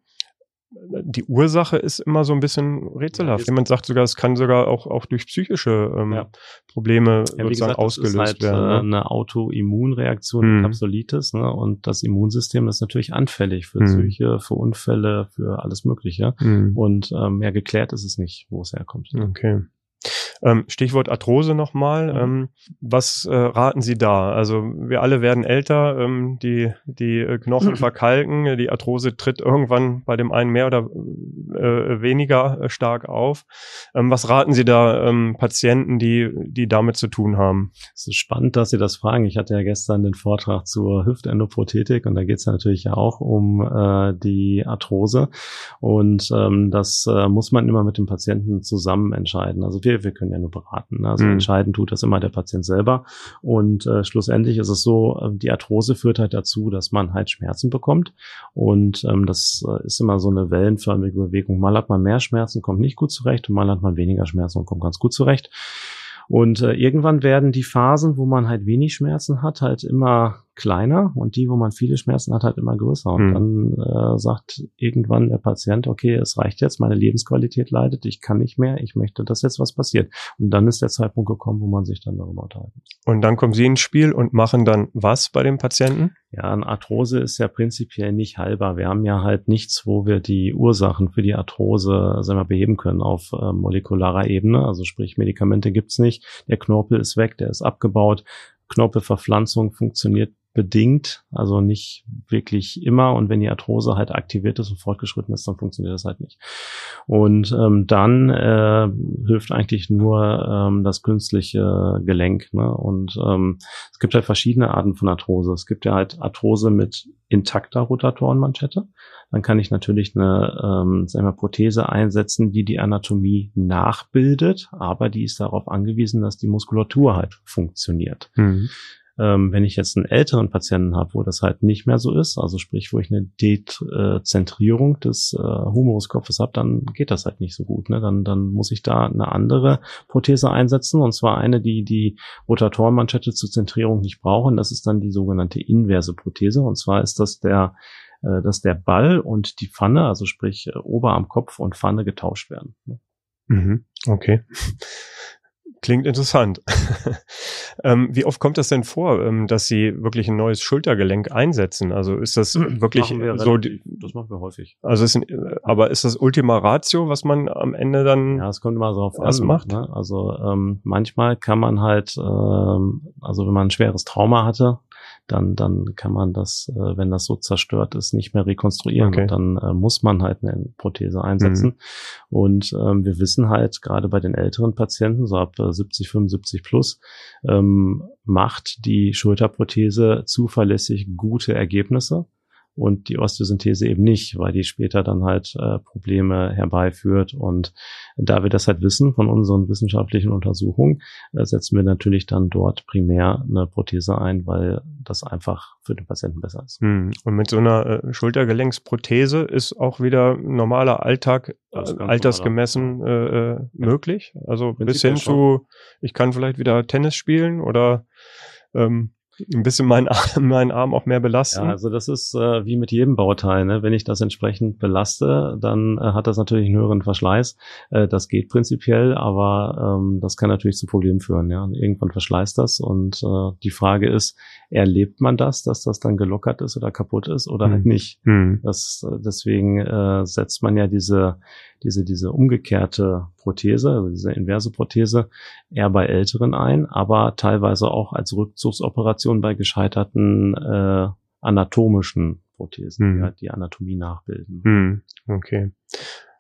die Ursache ist immer so ein bisschen rätselhaft. Jemand sagt sogar, es kann sogar auch, auch durch psychische ähm, ja. Probleme ja, sozusagen gesagt, ausgelöst halt, werden. Ne? eine Autoimmunreaktion, hm. Kapsulitis, ne? Und das Immunsystem ist natürlich anfällig für hm. Psyche, für Unfälle, für alles Mögliche. Hm. Und ähm, mehr geklärt ist es nicht, wo es herkommt. Okay. Ähm, Stichwort Arthrose nochmal. Mhm. Ähm, was äh, raten Sie da? Also wir alle werden älter, ähm, die, die äh, Knochen <clears throat> verkalken, die Arthrose tritt irgendwann bei dem einen mehr oder äh, weniger äh, stark auf. Ähm, was raten Sie da ähm, Patienten, die, die damit zu tun haben? Es ist spannend, dass Sie das fragen. Ich hatte ja gestern den Vortrag zur Hüftendoprothetik und da geht es ja natürlich ja auch um äh, die Arthrose. Und ähm, das äh, muss man immer mit dem Patienten zusammen entscheiden. Also wir, wir können ja nur beraten. Ne? Also mhm. entscheiden tut das immer der Patient selber. Und äh, schlussendlich ist es so, äh, die Arthrose führt halt dazu, dass man halt Schmerzen bekommt. Und ähm, das äh, ist immer so eine wellenförmige Bewegung. Mal hat man mehr Schmerzen, kommt nicht gut zurecht und mal hat man weniger Schmerzen und kommt ganz gut zurecht. Und äh, irgendwann werden die Phasen, wo man halt wenig Schmerzen hat, halt immer kleiner und die, wo man viele Schmerzen hat, halt immer größer. Und mhm. dann äh, sagt irgendwann der Patient, okay, es reicht jetzt, meine Lebensqualität leidet, ich kann nicht mehr, ich möchte, dass jetzt was passiert. Und dann ist der Zeitpunkt gekommen, wo man sich dann darüber unterhalten. Und dann kommen Sie ins Spiel und machen dann was bei dem Patienten? Ja, eine Arthrose ist ja prinzipiell nicht heilbar. Wir haben ja halt nichts, wo wir die Ursachen für die Arthrose sagen wir, beheben können auf äh, molekularer Ebene. Also sprich, Medikamente gibt's nicht. Der Knorpel ist weg, der ist abgebaut. Knorpelverpflanzung funktioniert bedingt, also nicht wirklich immer. Und wenn die Arthrose halt aktiviert ist und fortgeschritten ist, dann funktioniert das halt nicht. Und ähm, dann äh, hilft eigentlich nur ähm, das künstliche Gelenk. Ne? Und ähm, es gibt halt verschiedene Arten von Arthrose. Es gibt ja halt Arthrose mit intakter Rotatorenmanschette. Dann kann ich natürlich eine ähm, sagen wir, Prothese einsetzen, die die Anatomie nachbildet, aber die ist darauf angewiesen, dass die Muskulatur halt funktioniert. Mhm. Ähm, wenn ich jetzt einen älteren Patienten habe, wo das halt nicht mehr so ist, also sprich, wo ich eine Dezentrierung des äh, Humoroskopfes habe, dann geht das halt nicht so gut. Ne? Dann, dann muss ich da eine andere Prothese einsetzen, und zwar eine, die die Rotatorenmanschette zur Zentrierung nicht brauchen. Das ist dann die sogenannte inverse Prothese. Und zwar ist das der äh, dass der Ball und die Pfanne, also sprich äh, Oberarmkopf und Pfanne getauscht werden. Ne? Mhm, okay. Klingt interessant. <laughs> ähm, wie oft kommt das denn vor, ähm, dass Sie wirklich ein neues Schultergelenk einsetzen? Also ist das <clears throat> wirklich so? Die, das machen wir häufig. Also ist, äh, aber ist das Ultima Ratio, was man am Ende dann? Ja, es kommt immer so auf an. Macht? Ne? Also ähm, manchmal kann man halt, ähm, also wenn man ein schweres Trauma hatte, dann, dann kann man das, äh, wenn das so zerstört ist, nicht mehr rekonstruieren. Okay. Und dann äh, muss man halt eine Prothese einsetzen. Mhm. Und ähm, wir wissen halt, gerade bei den älteren Patienten, so ab äh, 70, 75 plus, ähm, macht die Schulterprothese zuverlässig gute Ergebnisse und die Osteosynthese eben nicht, weil die später dann halt äh, Probleme herbeiführt. Und da wir das halt wissen von unseren wissenschaftlichen Untersuchungen, äh, setzen wir natürlich dann dort primär eine Prothese ein, weil das einfach für den Patienten besser ist. Hm. Und mit so einer äh, Schultergelenksprothese ist auch wieder normaler Alltag äh, altersgemessen äh, äh, möglich. Also bis hin zu, ich kann vielleicht wieder Tennis spielen oder ähm, ein bisschen meinen Arm, <laughs> meinen Arm auch mehr belasten. Ja, also das ist äh, wie mit jedem Bauteil. Ne? Wenn ich das entsprechend belaste, dann äh, hat das natürlich einen höheren Verschleiß. Äh, das geht prinzipiell, aber ähm, das kann natürlich zu Problemen führen. Ja? Irgendwann verschleißt das und äh, die Frage ist, erlebt man das, dass das dann gelockert ist oder kaputt ist oder halt hm. halt nicht? Hm. Das, äh, deswegen äh, setzt man ja diese diese, diese umgekehrte Prothese, also diese inverse Prothese, eher bei Älteren ein, aber teilweise auch als Rückzugsoperation bei gescheiterten äh, anatomischen Prothesen, hm. die halt die Anatomie nachbilden. Hm. Okay.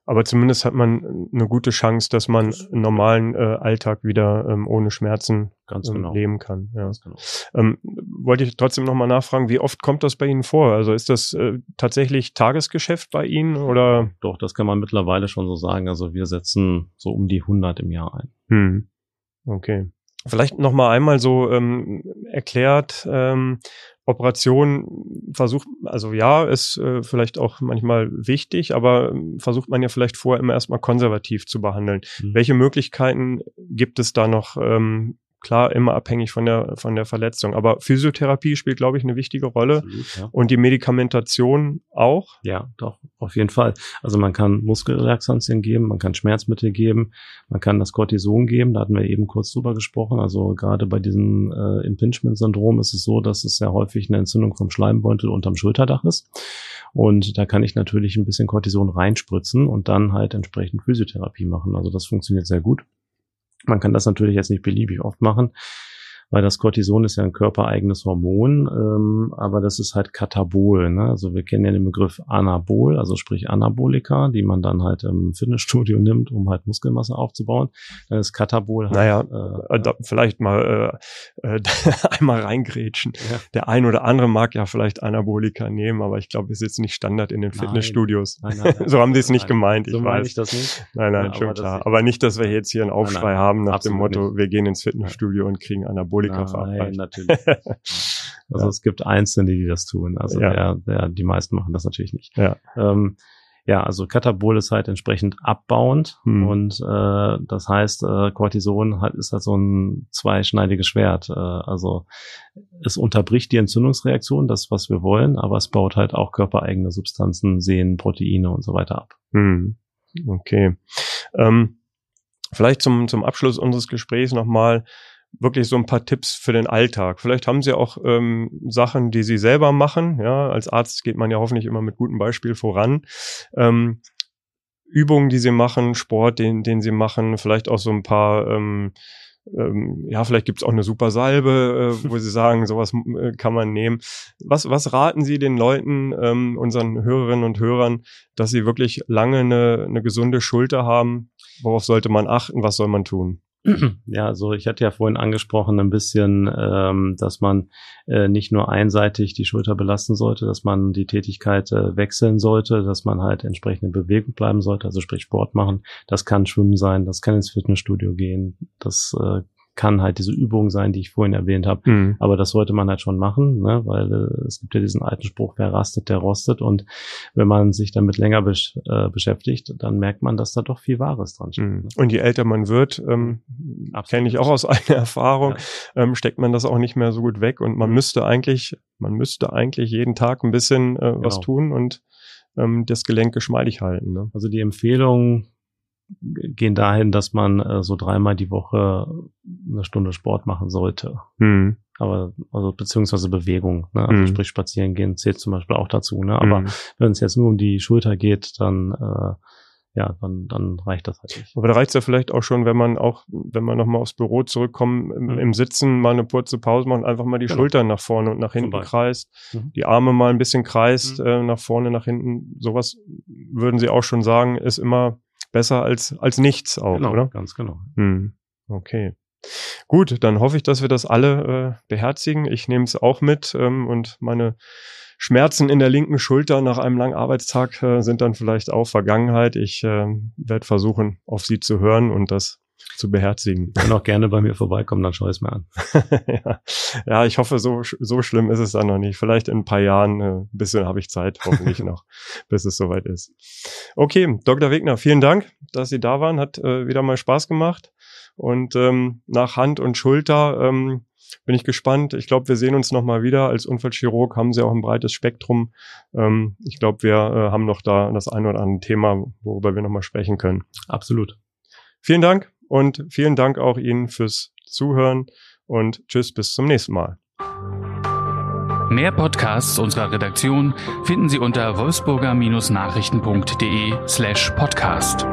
Aber zumindest hat man eine gute Chance, dass man einen normalen äh, Alltag wieder ähm, ohne Schmerzen Ganz ähm, genau. leben kann. Ja. Genau. Ähm, wollte ich trotzdem nochmal nachfragen, wie oft kommt das bei Ihnen vor? Also ist das äh, tatsächlich Tagesgeschäft bei Ihnen oder? Doch, das kann man mittlerweile schon so sagen. Also wir setzen so um die 100 im Jahr ein. Hm. Okay. Vielleicht noch mal einmal so ähm, erklärt, ähm, Operation versucht, also ja, ist äh, vielleicht auch manchmal wichtig, aber ähm, versucht man ja vielleicht vorher immer erstmal konservativ zu behandeln. Mhm. Welche Möglichkeiten gibt es da noch, ähm, klar immer abhängig von der, von der Verletzung. Aber Physiotherapie spielt, glaube ich, eine wichtige Rolle. Absolut, ja. Und die Medikamentation auch. Ja, doch, auf jeden Fall. Also man kann Muskelrelaxantien geben, man kann Schmerzmittel geben, man kann das Cortison geben, da hatten wir eben kurz drüber gesprochen. Also gerade bei diesem äh, Impingement-Syndrom ist es so, dass es sehr häufig eine Entzündung vom Schleimbeutel unterm Schulterdach ist. Und da kann ich natürlich ein bisschen Cortison reinspritzen und dann halt entsprechend Physiotherapie machen. Also das funktioniert sehr gut. Man kann das natürlich jetzt nicht beliebig oft machen, weil das Cortison ist ja ein körpereigenes Hormon, ähm, aber das ist halt katabol. Ne? Also wir kennen ja den Begriff Anabol, also sprich Anabolika, die man dann halt im Fitnessstudio <laughs> nimmt, um halt Muskelmasse aufzubauen. Dann ist Katabol halt, Naja, äh, Äh, vielleicht mal äh, äh, <laughs> einmal reingrätschen. ja. Der ein oder andere mag ja vielleicht Anabolika nehmen, aber ich glaube, es ist jetzt nicht Standard in den Nein. Fitnessstudios. Nein, nein, <laughs> so haben sie es nicht gemeint, ich so weiß. ich das nicht. Nein, nein, Ja, schon aber klar. aber nicht, dass wir jetzt hier einen Aufschrei haben nach dem Motto, nicht. wir gehen ins Fitnessstudio und kriegen Anabolika Nein, verabreicht. natürlich. <laughs> Also Ja. es gibt Einzelne, die das tun. Also Ja. der, der, die meisten machen das natürlich nicht. Ja. Ähm, ja, also Katabol ist halt entsprechend abbauend Hm. und äh, das heißt, äh, Cortison halt, ist halt so ein zweischneidiges Schwert. Äh, also es unterbricht die Entzündungsreaktion, das was wir wollen, aber es baut halt auch körpereigene Substanzen, Sehnen, Proteine und so weiter ab. Hm. Okay. Ähm, vielleicht zum, zum Abschluss unseres Gesprächs nochmal wirklich so ein paar Tipps für den Alltag. Vielleicht haben Sie auch ähm, Sachen, die Sie selber machen. Ja, als Arzt geht man ja hoffentlich immer mit gutem Beispiel voran. Ähm, Übungen, die Sie machen, Sport, den, den Sie machen, vielleicht auch so ein paar ähm, ähm, ja, vielleicht gibt's auch eine super Salbe, äh, wo Sie <laughs> sagen, sowas äh, kann man nehmen. Was, was raten Sie den Leuten, ähm, unseren Hörerinnen und Hörern, dass sie wirklich lange eine, eine gesunde Schulter haben? Worauf sollte man achten? Was soll man tun? <clears throat> Ja, also ich hatte ja vorhin angesprochen ein bisschen, ähm, dass man äh, nicht nur einseitig die Schulter belasten sollte, dass man die Tätigkeit äh, wechseln sollte, dass man halt entsprechend in Bewegung bleiben sollte, also sprich Sport machen. Das kann Schwimmen sein, das kann ins Fitnessstudio gehen, das äh, kann halt diese Übung sein, die ich vorhin erwähnt habe. Hm. Aber das sollte man halt schon machen, ne? weil äh, es gibt ja diesen alten Spruch, wer rastet, der rostet. Und wenn man sich damit länger besch äh, beschäftigt, dann merkt man, dass da doch viel Wahres dran steht. Hm. Ne? Und je älter man wird, ähm, kenne ich auch aus <laughs> eigener Erfahrung, Ja. ähm, steckt man das auch nicht mehr so gut weg und man müsste eigentlich, man müsste eigentlich jeden Tag ein bisschen äh, was Genau. tun und ähm, das Gelenk geschmeidig halten. Ne? Also die Empfehlungen gehen dahin, dass man äh, so dreimal die Woche eine Stunde Sport machen sollte. Hm. Aber, also beziehungsweise Bewegung, ne? Also Mhm. sprich spazieren gehen zählt zum Beispiel auch dazu, ne? Aber Hm. wenn es jetzt nur um die Schulter geht, dann äh, ja, dann, dann reicht das halt nicht. Aber da reicht's ja vielleicht auch schon, wenn man auch, wenn man nochmal aufs Büro zurückkommt, im, Mhm. im Sitzen mal eine kurze Pause macht und einfach mal die Genau. Schultern nach vorne und nach hinten kreist, Mhm. die Arme mal ein bisschen kreist, Mhm. äh, nach vorne, nach hinten. Sowas würden Sie auch schon sagen, ist immer besser als, als nichts auch, Genau, oder? ganz genau. Hm. Okay. Gut, dann hoffe ich, dass wir das alle äh, beherzigen. Ich nehme es auch mit ähm, und meine Schmerzen in der linken Schulter nach einem langen Arbeitstag äh, sind dann vielleicht auch Vergangenheit. Ich äh, werde versuchen, auf Sie zu hören und das zu beherzigen. Können auch gerne bei mir vorbeikommen, dann schau ich es mir an. <laughs> ja. ja, ich hoffe, so, so schlimm ist es dann noch nicht. Vielleicht in ein paar Jahren, äh, ein bisschen habe ich Zeit, hoffentlich <laughs> noch, bis es soweit ist. Okay, Dr. Wegner, vielen Dank, dass Sie da waren. Hat äh, wieder mal Spaß gemacht. Und ähm, nach Hand und Schulter ähm, bin ich gespannt. Ich glaube, wir sehen uns noch mal wieder. Als Unfallchirurg haben Sie auch ein breites Spektrum. Ähm, ich glaube, wir äh, haben noch da das ein oder andere Thema, worüber wir noch mal sprechen können. Absolut. Vielen Dank und vielen Dank auch Ihnen fürs Zuhören und tschüss, bis zum nächsten Mal. Mehr Podcasts unserer Redaktion finden Sie unter wolfsburger-nachrichten.de slash podcast.